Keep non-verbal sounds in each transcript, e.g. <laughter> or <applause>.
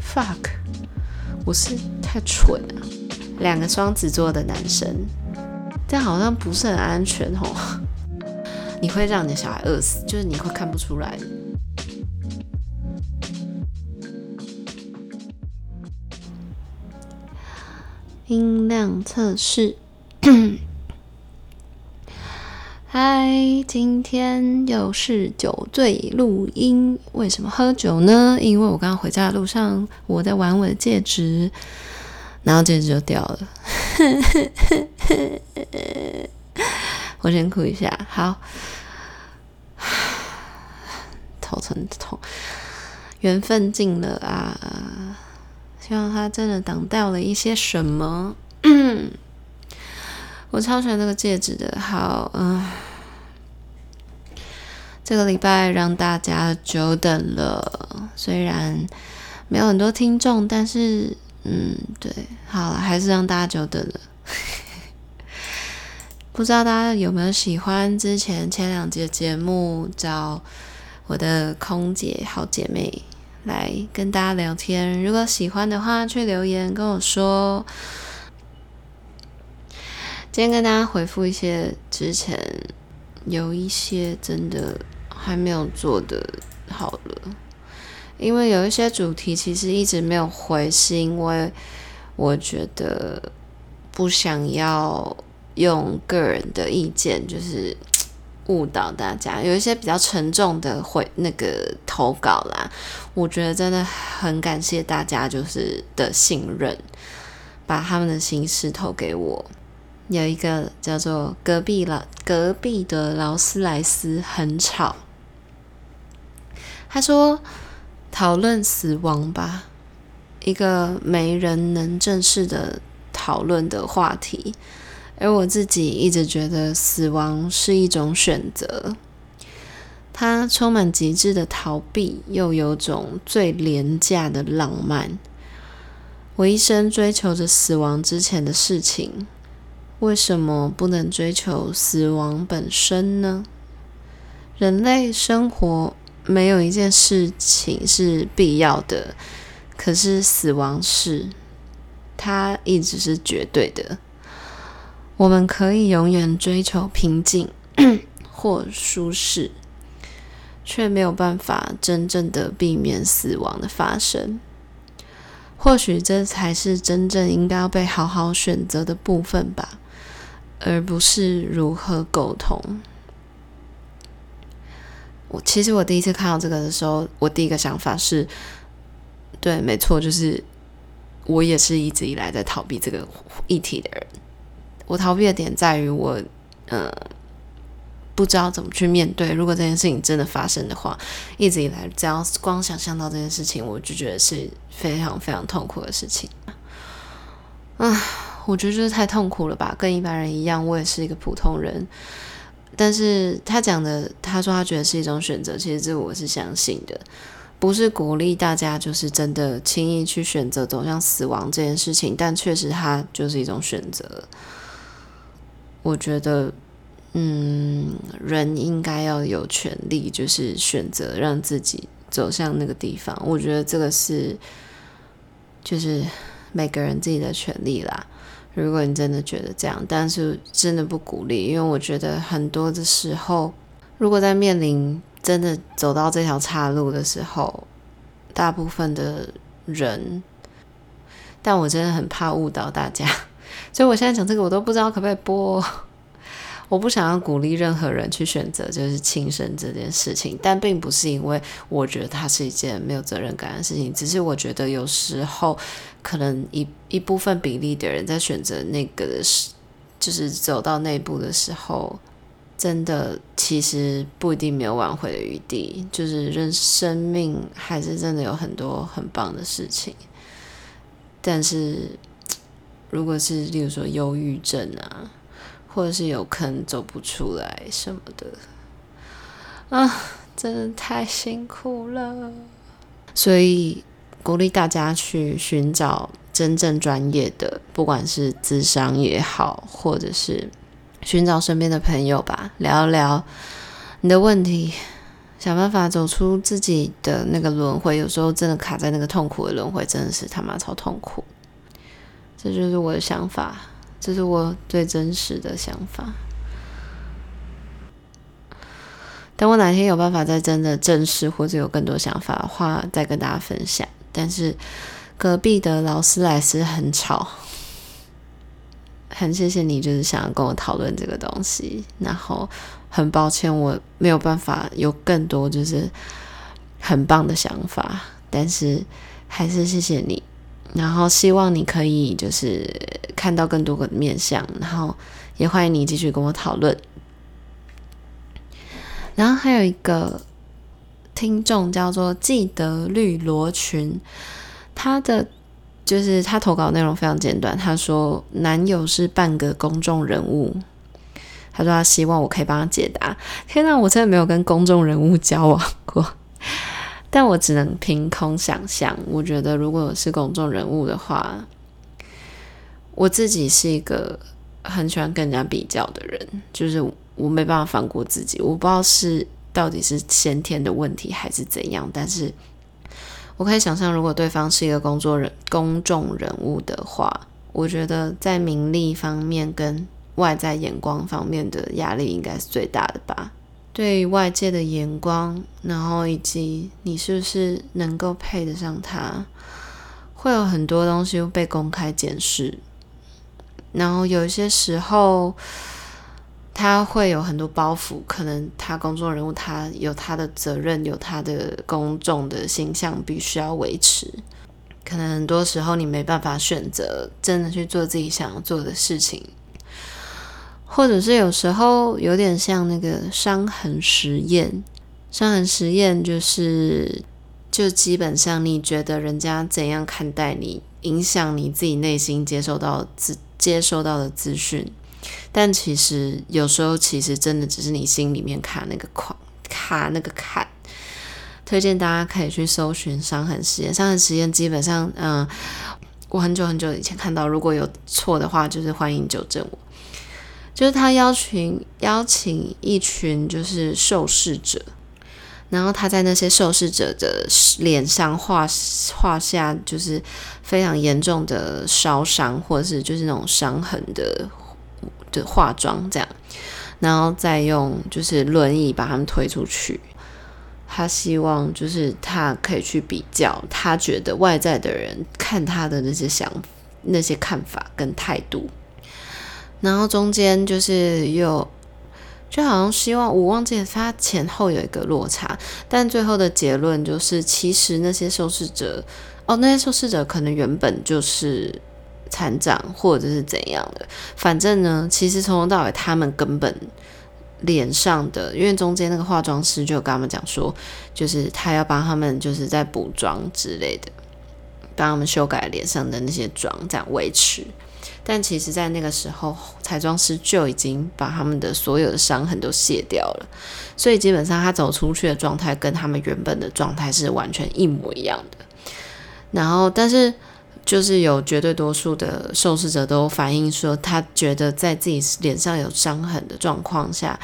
fuck，我是太蠢了。两个双子座的男生，这样好像不是很安全哦。<laughs> 你会让你的小孩饿死，就是你会看不出来。音量测试。嗨，今天又是酒醉录音。为什么喝酒呢？因为我刚刚回家的路上，我在玩我的戒指，然后戒指就掉了。<laughs> 我先哭一下，好，<sighs> 头疼痛，缘分尽了啊！希望他真的挡掉了一些什么。<coughs> 我超喜欢这个戒指的，好，嗯、这个礼拜让大家久等了，虽然没有很多听众，但是，嗯，对，好了，还是让大家久等了。不知道大家有没有喜欢之前前两节节目找我的空姐好姐妹来跟大家聊天？如果喜欢的话，去留言跟我说。今天跟大家回复一些之前有一些真的还没有做的好了，因为有一些主题其实一直没有回，是因为我觉得不想要用个人的意见就是误导大家。有一些比较沉重的回那个投稿啦，我觉得真的很感谢大家就是的信任，把他们的心事投给我。有一个叫做隔壁老隔壁的劳斯莱斯很吵。他说：“讨论死亡吧，一个没人能正式的讨论的话题。”而我自己一直觉得死亡是一种选择，它充满极致的逃避，又有种最廉价的浪漫。我一生追求着死亡之前的事情。为什么不能追求死亡本身呢？人类生活没有一件事情是必要的，可是死亡是，它一直是绝对的。我们可以永远追求平静 <coughs> 或舒适，却没有办法真正的避免死亡的发生。或许这才是真正应该要被好好选择的部分吧。而不是如何沟通。我其实我第一次看到这个的时候，我第一个想法是，对，没错，就是我也是一直以来在逃避这个议题的人。我逃避的点在于我，呃，不知道怎么去面对。如果这件事情真的发生的话，一直以来只要光想象到这件事情，我就觉得是非常非常痛苦的事情。啊。我觉得就是太痛苦了吧，跟一般人一样，我也是一个普通人。但是他讲的，他说他觉得是一种选择，其实这我是相信的，不是鼓励大家就是真的轻易去选择走向死亡这件事情，但确实它就是一种选择。我觉得，嗯，人应该要有权利，就是选择让自己走向那个地方。我觉得这个是，就是每个人自己的权利啦。如果你真的觉得这样，但是真的不鼓励，因为我觉得很多的时候，如果在面临真的走到这条岔路的时候，大部分的人，但我真的很怕误导大家，<laughs> 所以我现在讲这个，我都不知道可不可以播。我不想要鼓励任何人去选择就是轻生这件事情，但并不是因为我觉得它是一件没有责任感的事情，只是我觉得有时候可能一一部分比例的人在选择那个的时，就是走到那一步的时候，真的其实不一定没有挽回的余地，就是人生命还是真的有很多很棒的事情，但是如果是例如说忧郁症啊。或者是有坑走不出来什么的啊，真的太辛苦了。所以鼓励大家去寻找真正专业的，不管是咨商也好，或者是寻找身边的朋友吧，聊一聊你的问题，想办法走出自己的那个轮回。有时候真的卡在那个痛苦的轮回，真的是他妈超痛苦。这就是我的想法，这是我最真实的想法。等我哪天有办法再真的正视，或者有更多想法的话，再跟大家分享。但是隔壁的劳斯莱斯很吵，很谢谢你，就是想要跟我讨论这个东西。然后很抱歉，我没有办法有更多就是很棒的想法，但是还是谢谢你。然后希望你可以就是看到更多个面相，然后也欢迎你继续跟我讨论。然后还有一个听众叫做记得绿罗裙，他的就是他投稿内容非常简短。他说男友是半个公众人物，他说他希望我可以帮他解答。天哪，我真的没有跟公众人物交往过，<laughs> 但我只能凭空想象。我觉得如果是公众人物的话，我自己是一个很喜欢跟人家比较的人，就是。我没办法放过自己，我不知道是到底是先天的问题还是怎样，但是我可以想象，如果对方是一个工作人、公众人物的话，我觉得在名利方面跟外在眼光方面的压力应该是最大的吧。对外界的眼光，然后以及你是不是能够配得上他，会有很多东西被公开检视，然后有一些时候。他会有很多包袱，可能他公众人物，他有他的责任，有他的公众的形象必须要维持。可能很多时候你没办法选择真的去做自己想要做的事情，或者是有时候有点像那个伤痕实验。伤痕实验就是，就基本上你觉得人家怎样看待你，影响你自己内心接受到资接收到的资讯。但其实有时候，其实真的只是你心里面卡那个框，卡那个坎。推荐大家可以去搜寻伤痕实验。伤痕实验基本上，嗯，我很久很久以前看到，如果有错的话，就是欢迎纠正我。就是他邀请邀请一群就是受试者，然后他在那些受试者的脸上画画下就是非常严重的烧伤，或者是就是那种伤痕的。的化妆这样，然后再用就是轮椅把他们推出去。他希望就是他可以去比较，他觉得外在的人看他的那些想、那些看法跟态度。然后中间就是又就好像希望我忘记他前后有一个落差，但最后的结论就是，其实那些受试者哦，那些受试者可能原本就是。残障或者是怎样的，反正呢，其实从头到尾，他们根本脸上的，因为中间那个化妆师就跟他们讲说，就是他要帮他们，就是在补妆之类的，帮他们修改脸上的那些妆，这样维持。但其实，在那个时候，彩妆师就已经把他们的所有的伤痕都卸掉了，所以基本上他走出去的状态跟他们原本的状态是完全一模一样的。然后，但是。就是有绝对多数的受试者都反映说，他觉得在自己脸上有伤痕的状况下，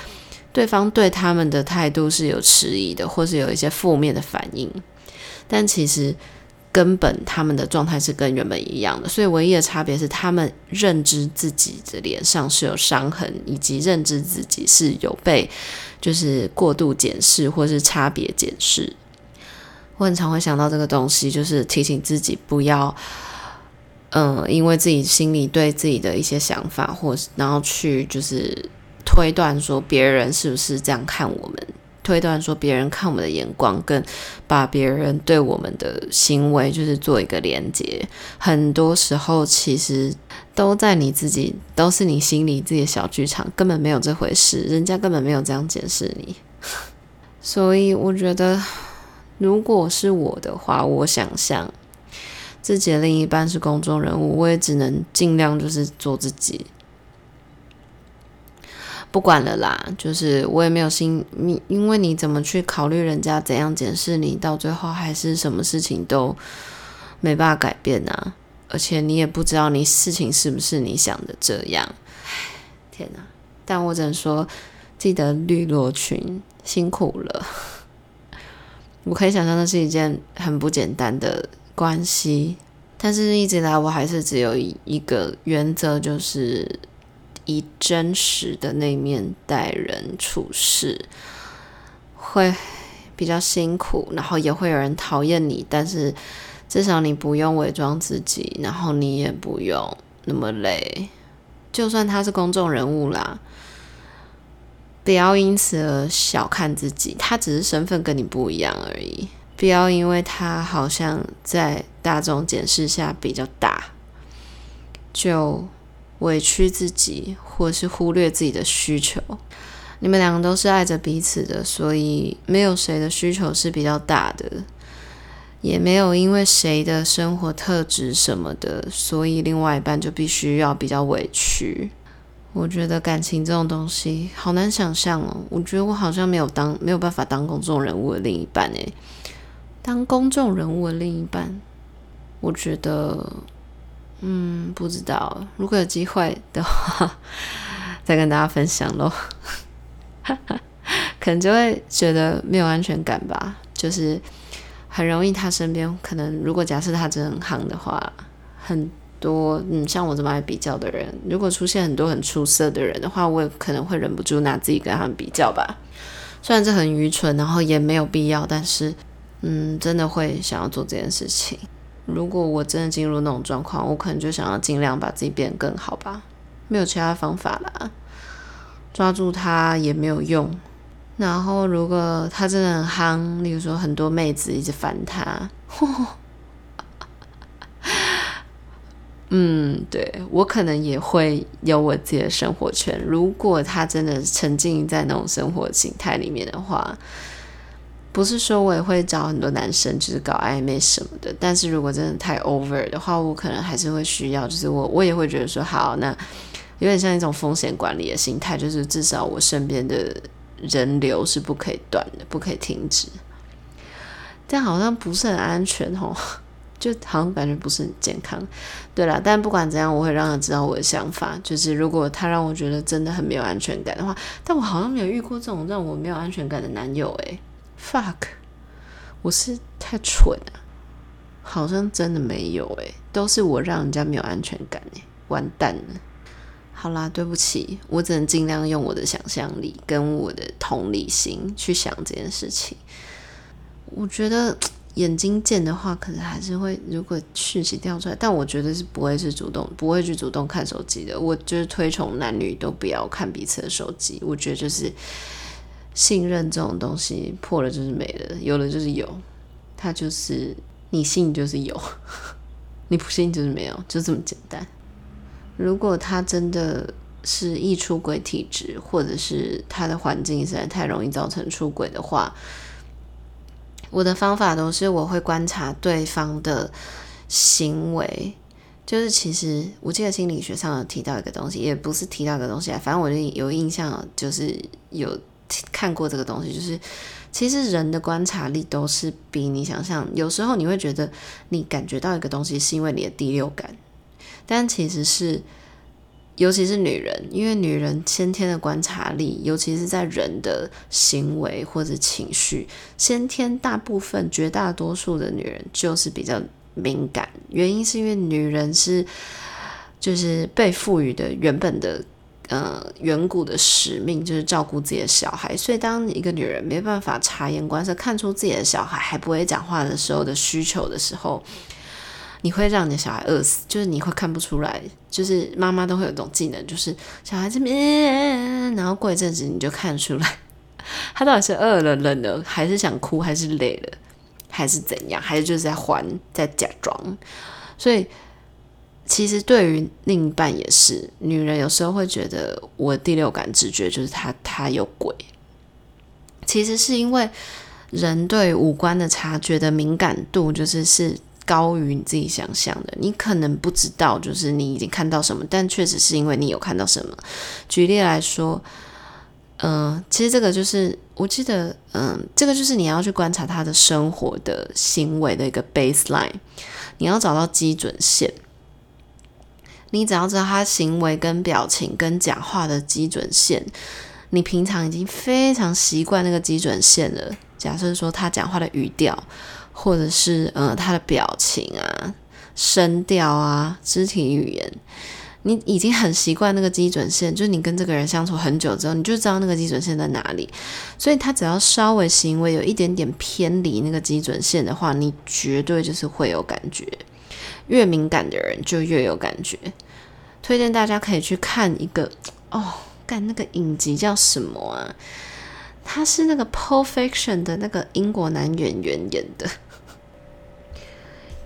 对方对他们的态度是有迟疑的，或是有一些负面的反应。但其实根本他们的状态是跟原本一样的，所以唯一的差别是他们认知自己的脸上是有伤痕，以及认知自己是有被就是过度检视或是差别检视。我很常会想到这个东西，就是提醒自己不要，嗯，因为自己心里对自己的一些想法，或是然后去就是推断说别人是不是这样看我们，推断说别人看我们的眼光，跟把别人对我们的行为就是做一个连接。很多时候其实都在你自己，都是你心里自己的小剧场，根本没有这回事，人家根本没有这样检视你。<laughs> 所以我觉得。如果是我的话，我想象自己的另一半是公众人物，我也只能尽量就是做自己，不管了啦。就是我也没有心，你因为你怎么去考虑人家怎样检视你，到最后还是什么事情都没办法改变啊。而且你也不知道你事情是不是你想的这样。天哪！但我只能说，记得绿罗裙辛苦了。<laughs> 我可以想象那是一件很不简单的关系，但是一直来我还是只有一一个原则，就是以真实的那面待人处事，会比较辛苦，然后也会有人讨厌你，但是至少你不用伪装自己，然后你也不用那么累。就算他是公众人物啦，不要因此而小看自己，他只是身份跟你不一样而已。不要因为他好像在大众检视下比较大，就委屈自己，或是忽略自己的需求。你们两个都是爱着彼此的，所以没有谁的需求是比较大的。也没有因为谁的生活特质什么的，所以另外一半就必须要比较委屈。我觉得感情这种东西好难想象哦。我觉得我好像没有当没有办法当公众人物的另一半诶。当公众人物的另一半，我觉得，嗯，不知道。如果有机会的话，<laughs> 再跟大家分享喽。<laughs> 可能就会觉得没有安全感吧，就是。很容易，他身边可能，如果假设他真的很夯的话，很多嗯，像我这么爱比较的人，如果出现很多很出色的人的话，我也可能会忍不住拿自己跟他们比较吧。虽然这很愚蠢，然后也没有必要，但是嗯，真的会想要做这件事情。如果我真的进入那种状况，我可能就想要尽量把自己变得更好吧，没有其他方法啦，抓住他也没有用。然后，如果他真的很夯，例如说很多妹子一直烦他，<laughs> 嗯，对，我可能也会有我自己的生活圈。如果他真的沉浸在那种生活形态里面的话，不是说我也会找很多男生就是搞暧昧什么的。但是如果真的太 over 的话，我可能还是会需要，就是我我也会觉得说，好，那有点像一种风险管理的心态，就是至少我身边的。人流是不可以断的，不可以停止。但好像不是很安全哦，<laughs> 就好像感觉不是很健康。对啦，但不管怎样，我会让他知道我的想法。就是如果他让我觉得真的很没有安全感的话，但我好像没有遇过这种让我没有安全感的男友诶。Fuck，我是太蠢了，好像真的没有诶，都是我让人家没有安全感诶，完蛋了。好啦，对不起，我只能尽量用我的想象力跟我的同理心去想这件事情。我觉得眼睛见的话，可能还是会，如果讯息掉出来，但我觉得是不会是主动，不会去主动看手机的。我就是推崇男女都不要看彼此的手机。我觉得就是信任这种东西，破了就是没了，有了就是有，它就是你信就是有，<laughs> 你不信就是没有，就这么简单。如果他真的是易出轨体质，或者是他的环境实在太容易造成出轨的话，我的方法都是我会观察对方的行为。就是其实我记得心理学上有提到一个东西，也不是提到一个东西啊，反正我就有印象，就是有看过这个东西，就是其实人的观察力都是比你想象。有时候你会觉得你感觉到一个东西，是因为你的第六感。但其实是，尤其是女人，因为女人先天的观察力，尤其是在人的行为或者情绪，先天大部分绝大多数的女人就是比较敏感。原因是因为女人是，就是被赋予的原本的，呃，远古的使命就是照顾自己的小孩。所以，当一个女人没办法察言观色，看出自己的小孩还不会讲话的时候的需求的时候。你会让你的小孩饿死，就是你会看不出来，就是妈妈都会有一种技能，就是小孩子咩，然后过一阵子你就看出来，<laughs> 他到底是饿了、冷了，还是想哭，还是累了，还是怎样，还是就是在还在假装。所以其实对于另一半也是，女人有时候会觉得我第六感直觉就是他他有鬼，其实是因为人对五官的察觉的敏感度就是是。高于你自己想象的，你可能不知道，就是你已经看到什么，但确实是因为你有看到什么。举例来说，嗯、其实这个就是我记得，嗯、这个就是你要去观察他的生活的行为的一个 baseline，你要找到基准线。你只要知道他行为跟表情跟讲话的基准线，你平常已经非常习惯那个基准线了，假设说他讲话的语调，或者是呃他的表情啊、声调啊、肢体语言，你已经很习惯那个基准线，就是你跟这个人相处很久之后，你就知道那个基准线在哪里。所以他只要稍微行为有一点点偏离那个基准线的话，你绝对就是会有感觉。越敏感的人就越有感觉。推荐大家可以去看一个哦，干那个影集叫什么啊？他是那个《Perfection》的那个英国男演员演的，《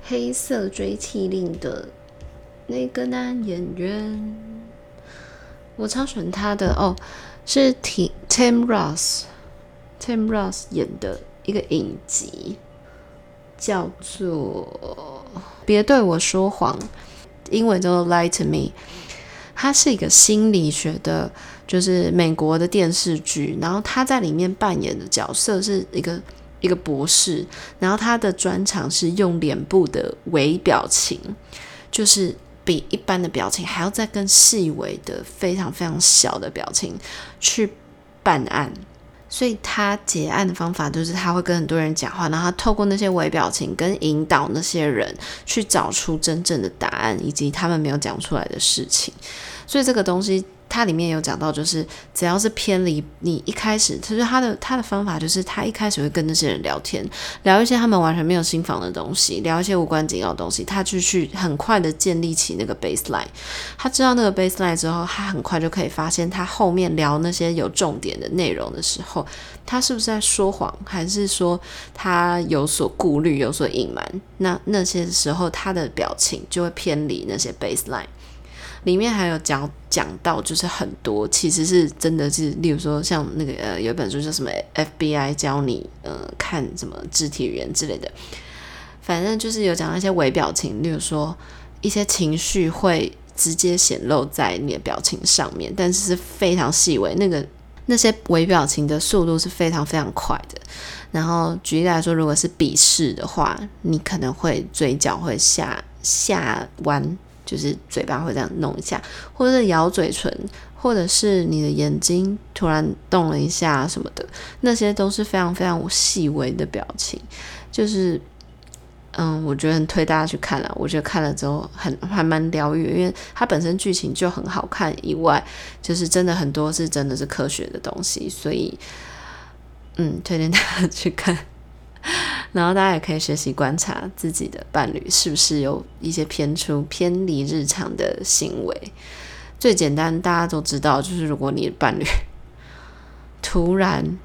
黑色追缉令》的那个男演员，我超喜欢他的哦，是 Tim Tim Ross，Tim Ross 演的一个影集，叫做《别对我说谎》，英文叫做《Lie to Me》，它是一个心理学的。就是美国的电视剧，然后他在里面扮演的角色是一个一个博士，然后他的专长是用脸部的微表情，就是比一般的表情还要再更细微的、非常非常小的表情去办案。所以他结案的方法就是他会跟很多人讲话，然后他透过那些微表情跟引导那些人去找出真正的答案以及他们没有讲出来的事情。所以这个东西。它里面有讲到，就是只要是偏离你一开始，其实他的他的方法就是他一开始会跟那些人聊天，聊一些他们完全没有心防的东西，聊一些无关紧要的东西，他就去很快的建立起那个 baseline。他知道那个 baseline 之后，他很快就可以发现他后面聊那些有重点的内容的时候，他是不是在说谎，还是说他有所顾虑、有所隐瞒？那那些时候他的表情就会偏离那些 baseline。里面还有讲讲到，就是很多其实是真的是，例如说像那个呃，有一本书叫什么 FBI 教你呃看什么肢体语言之类的，反正就是有讲那些微表情，例如说一些情绪会直接显露在你的表情上面，但是是非常细微，那个那些微表情的速度是非常非常快的。然后举例来说，如果是鄙视的话，你可能会嘴角会下下弯。就是嘴巴会这样弄一下，或者是咬嘴唇，或者是你的眼睛突然动了一下什么的，那些都是非常非常细微的表情。就是，嗯，我觉得推大家去看了。我觉得看了之后很还蛮疗愈，因为它本身剧情就很好看，以外就是真的很多是真的是科学的东西，所以，嗯，推荐大家去看。然后大家也可以学习观察自己的伴侣是不是有一些偏出、偏离日常的行为。最简单，大家都知道，就是如果你的伴侣突然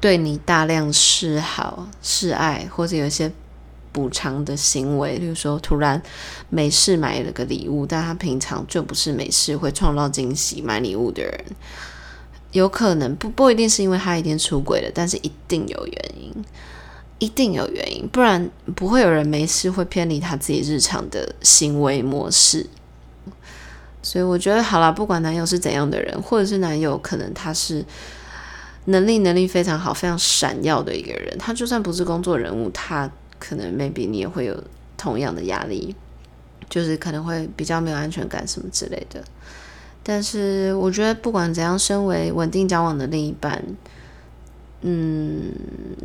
对你大量示好、示爱，或者有一些补偿的行为，例如说突然没事买了个礼物，但他平常就不是没事会创造惊喜买礼物的人，有可能不不一定是因为他一定出轨了，但是一定有原因。一定有原因，不然不会有人没事会偏离他自己日常的行为模式。所以我觉得好啦，不管男友是怎样的人，或者是男友可能他是能力能力非常好、非常闪耀的一个人，他就算不是工作人物，他可能 maybe 你也会有同样的压力，就是可能会比较没有安全感什么之类的。但是我觉得不管怎样，身为稳定交往的另一半。嗯，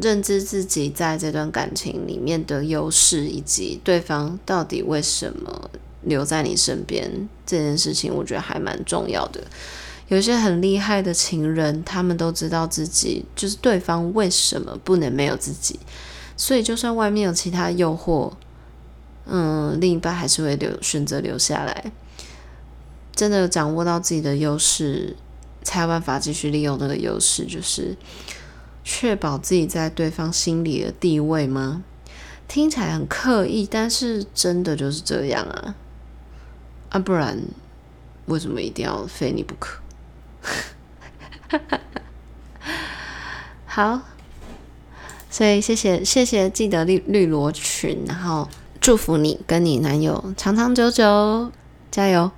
认知自己在这段感情里面的优势，以及对方到底为什么留在你身边这件事情，我觉得还蛮重要的。有些很厉害的情人，他们都知道自己就是对方为什么不能没有自己，所以就算外面有其他诱惑，嗯，另一半还是会留选择留下来。真的掌握到自己的优势，才有办法继续利用那个优势，就是。确保自己在对方心里的地位吗？听起来很刻意，但是真的就是这样啊！啊，不然为什么一定要非你不可？<laughs> 好，所以谢谢谢谢，记得绿绿罗裙，然后祝福你跟你男友长长久久，加油！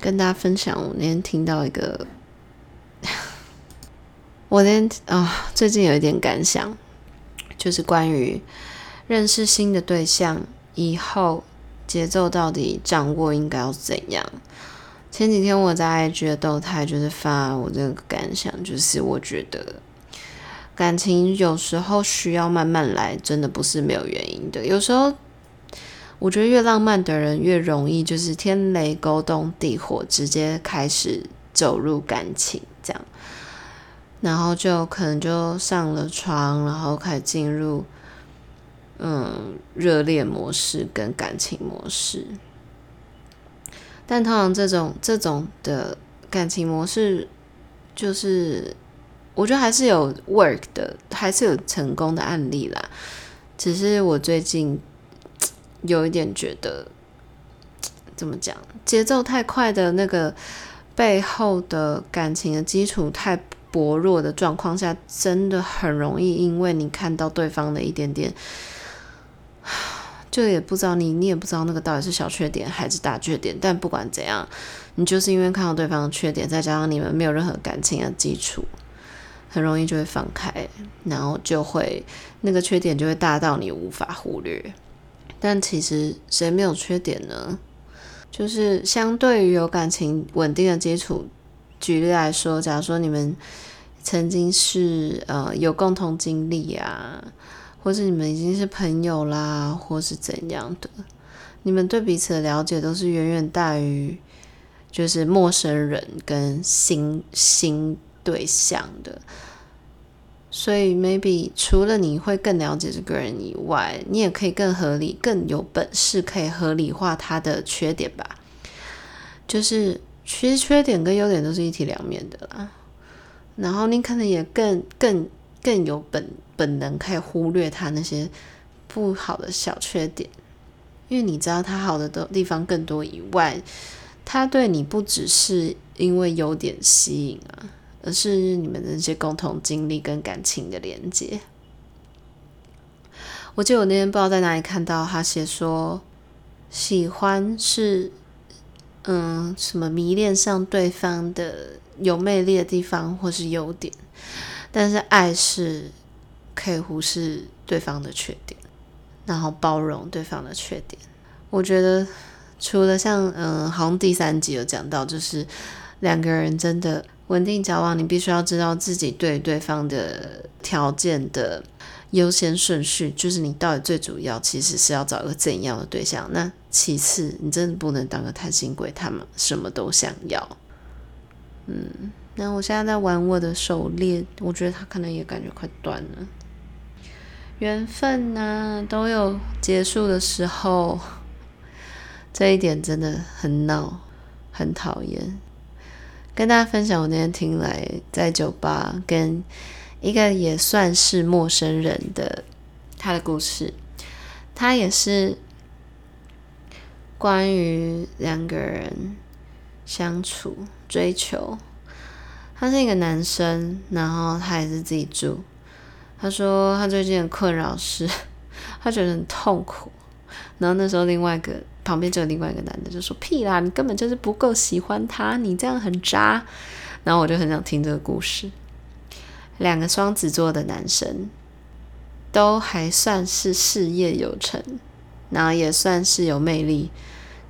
跟大家分享，我那天听到一个。我连啊、最近有一点感想，就是关于认识新的对象以后节奏到底掌握应该要怎样。前几天我在 IG 的动态就是发我这个感想，就是我觉得感情有时候需要慢慢来，真的不是没有原因的。有时候我觉得越浪漫的人越容易就是天雷勾动地火，直接开始走入感情，这样，然后就可能就上了床，然后开始进入嗯热恋模式跟感情模式。但通常这种这种的感情模式，就是我觉得还是有 work 的，还是有成功的案例啦。只是我最近有一点觉得，怎么讲，节奏太快的那个背后的感情的基础太薄弱的状况下，真的很容易因为你看到对方的一点点。就也不知道你，你也不知道那个到底是小缺点还是大缺点。但不管怎样，你就是因为看到对方的缺点，再加上你们没有任何感情的基础，很容易就会放开，然后就会那个缺点就会大到你无法忽略。但其实谁没有缺点呢？就是相对于有感情稳定的基础，举例来说，假如说你们曾经是呃有共同经历啊。或是你们已经是朋友啦，或是怎样的，你们对彼此的了解都是远远大于就是陌生人跟新新对象的。所以，maybe 除了你会更了解这个人以外，你也可以更合理、更有本事可以合理化他的缺点吧。就是其实缺点跟优点都是一体两面的啦。然后你可能也更更更有本。本能可以忽略他那些不好的小缺点，因为你知道他好的地方更多以外，他对你不只是因为优点吸引啊，而是你们的那些共同经历跟感情的连接。我记得我那天不知道在哪里看到他写说，喜欢是嗯什么迷恋上对方的有魅力的地方或是优点，但是爱是。可以忽视对方的缺点，然后包容对方的缺点。我觉得除了像嗯，好像第三集有讲到，就是两个人真的稳定交往，你必须要知道自己对对方的条件的优先顺序，就是你到底最主要其实是要找一个怎样的对象。那其次，你真的不能当个贪心鬼，他们什么都想要。嗯，那我现在在玩我的手链，我觉得他可能也感觉快断了。缘分呐，都有结束的时候，这一点真的很闹，很讨厌。跟大家分享，我那天听来在酒吧跟一个也算是陌生人的他的故事，他也是关于两个人相处、追求。他是一个男生，然后他也是自己住。他说他最近的困扰是，他觉得很痛苦。然后那时候另外一个旁边就有另外一个男的就说：“屁啦，你根本就是不够喜欢他，你这样很渣。”然后我就很想听这个故事。两个双子座的男生都还算是事业有成，然后也算是有魅力，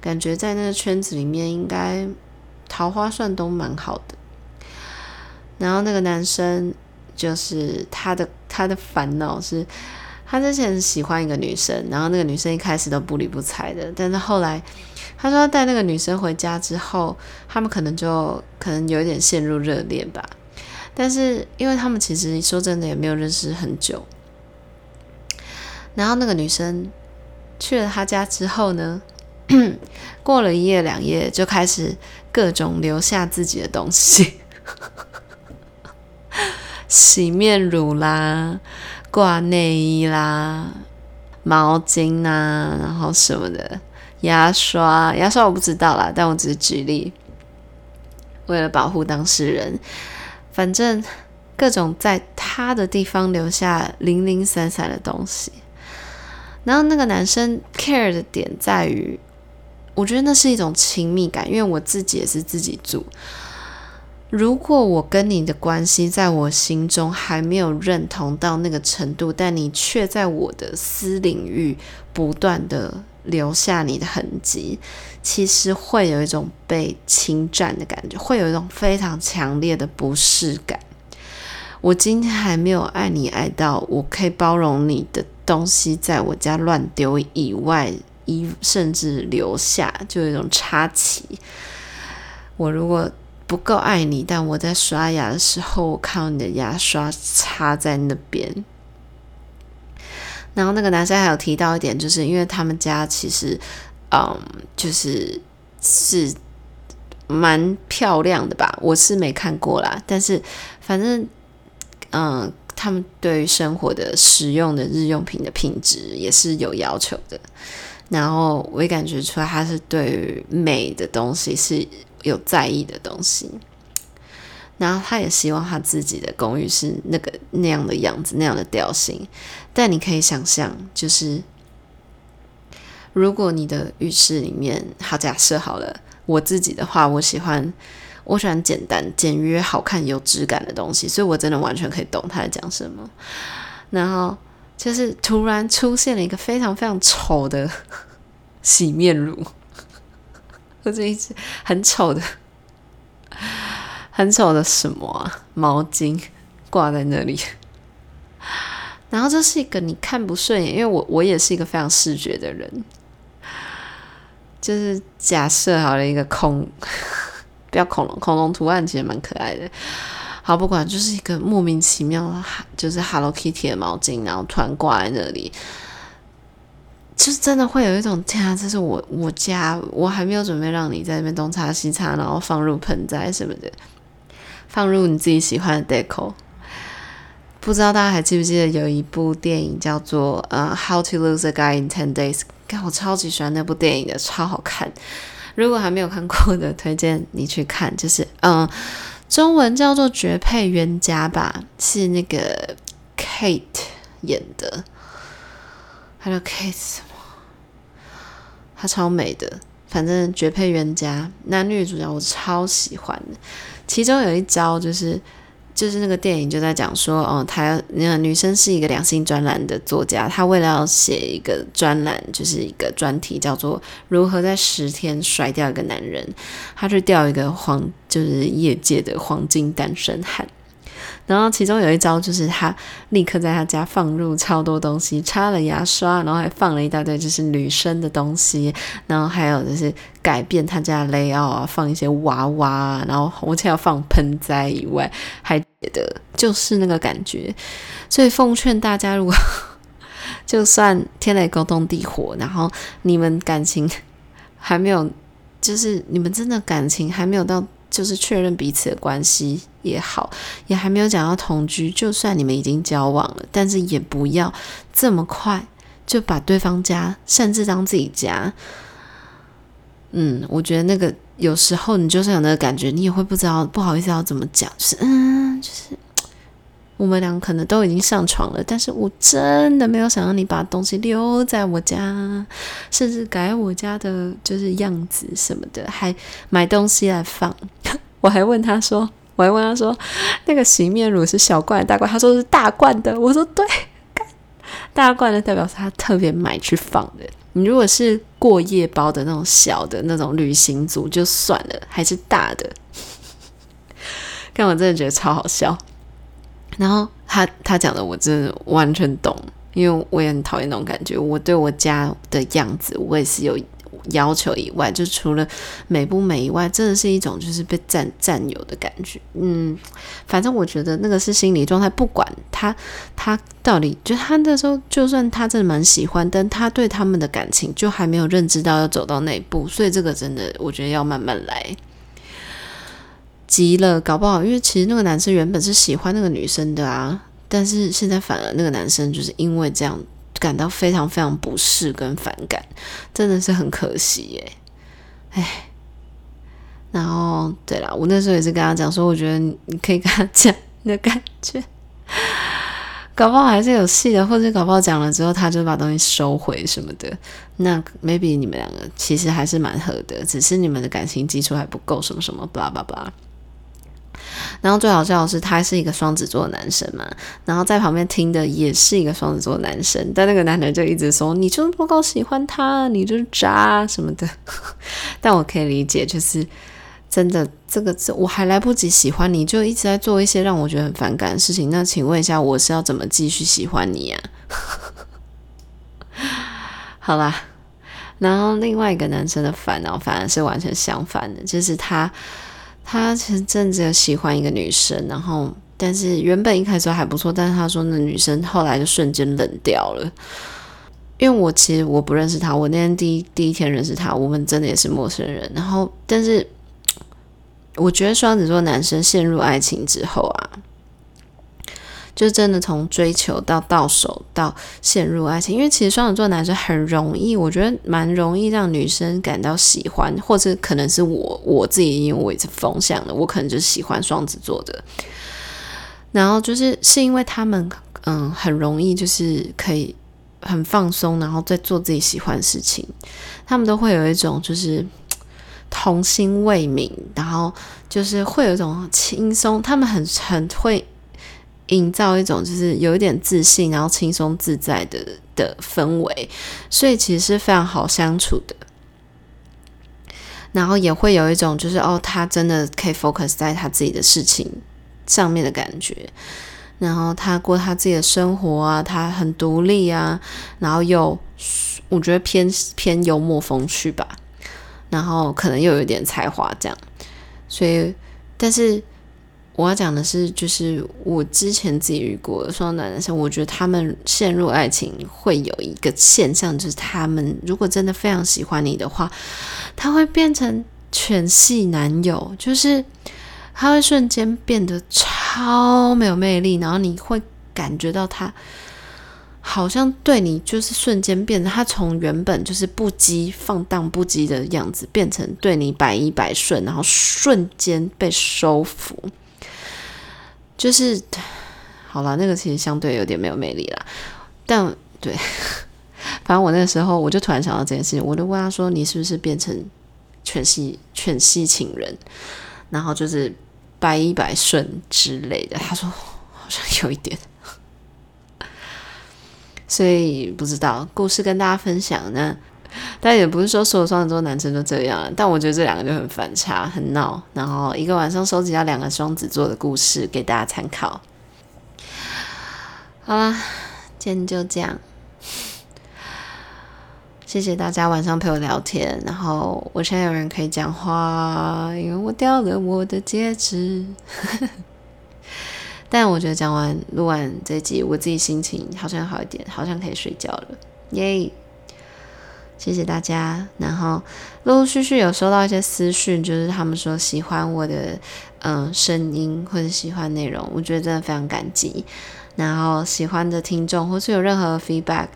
感觉在那个圈子里面应该桃花算都蛮好的。然后那个男生。就是他的他的烦恼是，他之前喜欢一个女生，然后那个女生一开始都不理不睬的，但是后来他说带那个女生回家之后，他们可能就可能有点陷入热恋吧。但是因为他们其实说真的也没有认识很久，然后那个女生去了他家之后呢，<clears throat> 过了一夜两夜就开始各种留下自己的东西。<laughs> 洗面乳啦，挂内衣啦，毛巾啊，然后什么的，牙刷，牙刷我不知道啦，但我只是举例，为了保护当事人，反正各种在他的地方留下零零散散的东西。然后那个男生 care 的点在于，我觉得那是一种亲密感，因为我自己也是自己住。如果我跟你的关系在我心中还没有认同到那个程度，但你却在我的私领域不断的留下你的痕迹，其实会有一种被侵占的感觉，会有一种非常强烈的不适感。我今天还没有爱你爱到我可以包容你的东西在我家乱丢以外，一甚至留下，就有一种插旗。我如果不够爱你，但我在刷牙的时候，我看到你的牙刷插在那边。然后那个男生还有提到一点，就是因为他们家其实，嗯，就是是蛮漂亮的吧，我是没看过啦，但是反正，嗯，他们对于生活的实用的日用品的品质也是有要求的。然后我也感觉出来，他是对于美的东西是有在意的东西。然后他也希望他自己的公寓是那个那样的样子，那样的调性。但你可以想象，就是如果你的浴室里面，好，假设好了，我自己的话，我喜欢我喜欢简单、简约、好看、有质感的东西，所以我真的完全可以懂他在讲什么。然后就是突然出现了一个非常非常丑的洗面乳，或者一只很丑的。很丑的什么啊？毛巾挂在那里，然后这是一个你看不顺眼，因为我我也是一个非常视觉的人，就是假设好了一个恐，<laughs> 不要恐龙，恐龙图案其实蛮可爱的。好，不管就是一个莫名其妙的，就是 Hello Kitty 的毛巾，然后突然挂在那里，就是真的会有一种天啊，这是我我家，我还没有准备让你在那边东擦西擦，然后放入盆栽什么的。放入你自己喜欢的 deco，不知道大家还记不记得有一部电影叫做《呃、How to Lose a Guy in Ten Days》？我超级喜欢那部电影的，超好看。如果还没有看过的，<laughs> 推荐你去看。就是嗯，中文叫做《绝配冤家》吧，是那个 Kate 演的。还有 Kate 什么？她超美的。反正《绝配冤家》男女主角我超喜欢的。其中有一招就是，就是那个电影就在讲说，哦，她那个女生是一个良性专栏的作家，她为了要写一个专栏，就是一个专题，叫做如何在十天甩掉一个男人，她去钓一个黄，就是业界的黄金单身汉。然后其中有一招就是他立刻在他家放入超多东西，插了牙刷，然后还放了一大堆就是女生的东西，然后还有就是改变他家的 layout 啊，放一些娃娃，然后而且要放盆栽以外，还觉得就是那个感觉。所以奉劝大家，如果就算天雷勾动地火，然后你们感情还没有，就是你们真的感情还没有到。就是确认彼此的关系也好，也还没有讲到同居。就算你们已经交往了，但是也不要这么快就把对方家擅自当自己家。嗯，我觉得那个有时候你就算有那个感觉，你也会不知道不好意思要怎么讲。就是嗯，就是我们俩可能都已经上床了，但是我真的没有想让你把东西留在我家，甚至改我家的就是样子什么的，还买东西来放。<laughs> 我还问他说，我还问他说，那个洗面乳是小罐大罐？他说是大罐的。我说对，大罐的代表是他特别买去放的。你如果是过夜包的那种小的那种旅行组就算了，还是大的，但我真的觉得超好笑。然后他他讲的我真的完全懂，因为我也很讨厌那种感觉。我对我家的样子，我也是有。要求以外，就除了美不美以外，真的是一种就是被占占有的感觉。嗯，反正我觉得那个是心理状态，不管他他到底，就他那时候，就算他真的蛮喜欢，但他对他们的感情就还没有认知到要走到那一步，所以这个真的我觉得要慢慢来。急了，搞不好，因为其实那个男生原本是喜欢那个女生的啊，但是现在反而那个男生就是因为这样。感到非常非常不适跟反感，真的是很可惜耶，哎，然后对了，我那时候也是跟他讲说，我觉得你可以跟他讲你的感觉，搞不好还是有戏的，或者搞不好讲了之后他就把东西收回什么的，那 maybe 你们两个其实还是蛮合的，只是你们的感情基础还不够，什么什么，blah blah blah。然后最好笑的是，他是一个双子座的男生嘛，然后在旁边听的也是一个双子座男生，但那个男的就一直说：“你就是不够喜欢他，你就是渣什么的。<laughs> ”但我可以理解，就是真的，这个我还来不及喜欢你，就一直在做一些让我觉得很反感的事情。那请问一下，我是要怎么继续喜欢你呀？<laughs> 好啦，然后另外一个男生的烦恼反而是完全相反的，就是他他其实真的喜欢一个女生，然后但是原本一开始还不错，但是他说那女生后来就瞬间冷掉了。因为我其实我不认识他，我那天第一第一天认识他，我们真的也是陌生人。然后但是。我觉得双子座男生陷入爱情之后啊，就真的从追求到到手到陷入爱情，因为其实双子座男生很容易，我觉得蛮容易让女生感到喜欢，或者可能是我我自己因为我也是风向的，我可能就喜欢双子座的。然后就是是因为他们嗯很容易就是可以很放松，然后再做自己喜欢的事情，他们都会有一种就是。童心未泯，然后就是会有一种轻松，他们很很会营造一种就是有一点自信，然后轻松自在的的氛围，所以其实是非常好相处的。然后也会有一种就是哦，他真的可以 focus 在他自己的事情上面的感觉，然后他过他自己的生活啊，他很独立啊，然后又我觉得偏偏幽默风趣吧。然后可能又有点才华，这样，所以，但是我要讲的是，就是我之前自己遇过的双男生，我觉得他们陷入爱情会有一个现象，就是他们如果真的非常喜欢你的话，他会变成犬系男友，就是他会瞬间变得超没有魅力，然后你会感觉到他。好像对你就是瞬间变得，他从原本就是不羁放荡不羁的样子，变成对你百依百顺，然后瞬间被收服。就是 <sighs> 好了，那个其实相对有点没有魅力啦。但对，<laughs> 反正我那个时候我就突然想到这件事情，我就问他说：“你是不是变成犬系犬系情人？”然后就是百依百顺之类的。他说：“好像有一点。<laughs> ”所以不知道故事跟大家分享呢，但也不是说所有双子座男生都这样，但我觉得这两个就很反差，很闹。然后一个晚上收集到两个双子座的故事给大家参考。好啦，今天就这样，谢谢大家晚上陪我聊天。然后我现在有人可以讲话，因为我掉了我的戒指。<laughs> 但我觉得讲完录完这集，我自己心情好像好一点，好像可以睡觉了，耶！谢谢大家。然后陆陆续续有收到一些私讯，就是他们说喜欢我的嗯声音或者喜欢内容，我觉得真的非常感激。然后喜欢的听众或是有任何 feedback，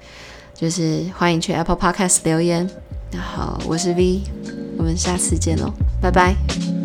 就是欢迎去 Apple Podcast 留言。然后我是 V，我们下次见喽，拜拜。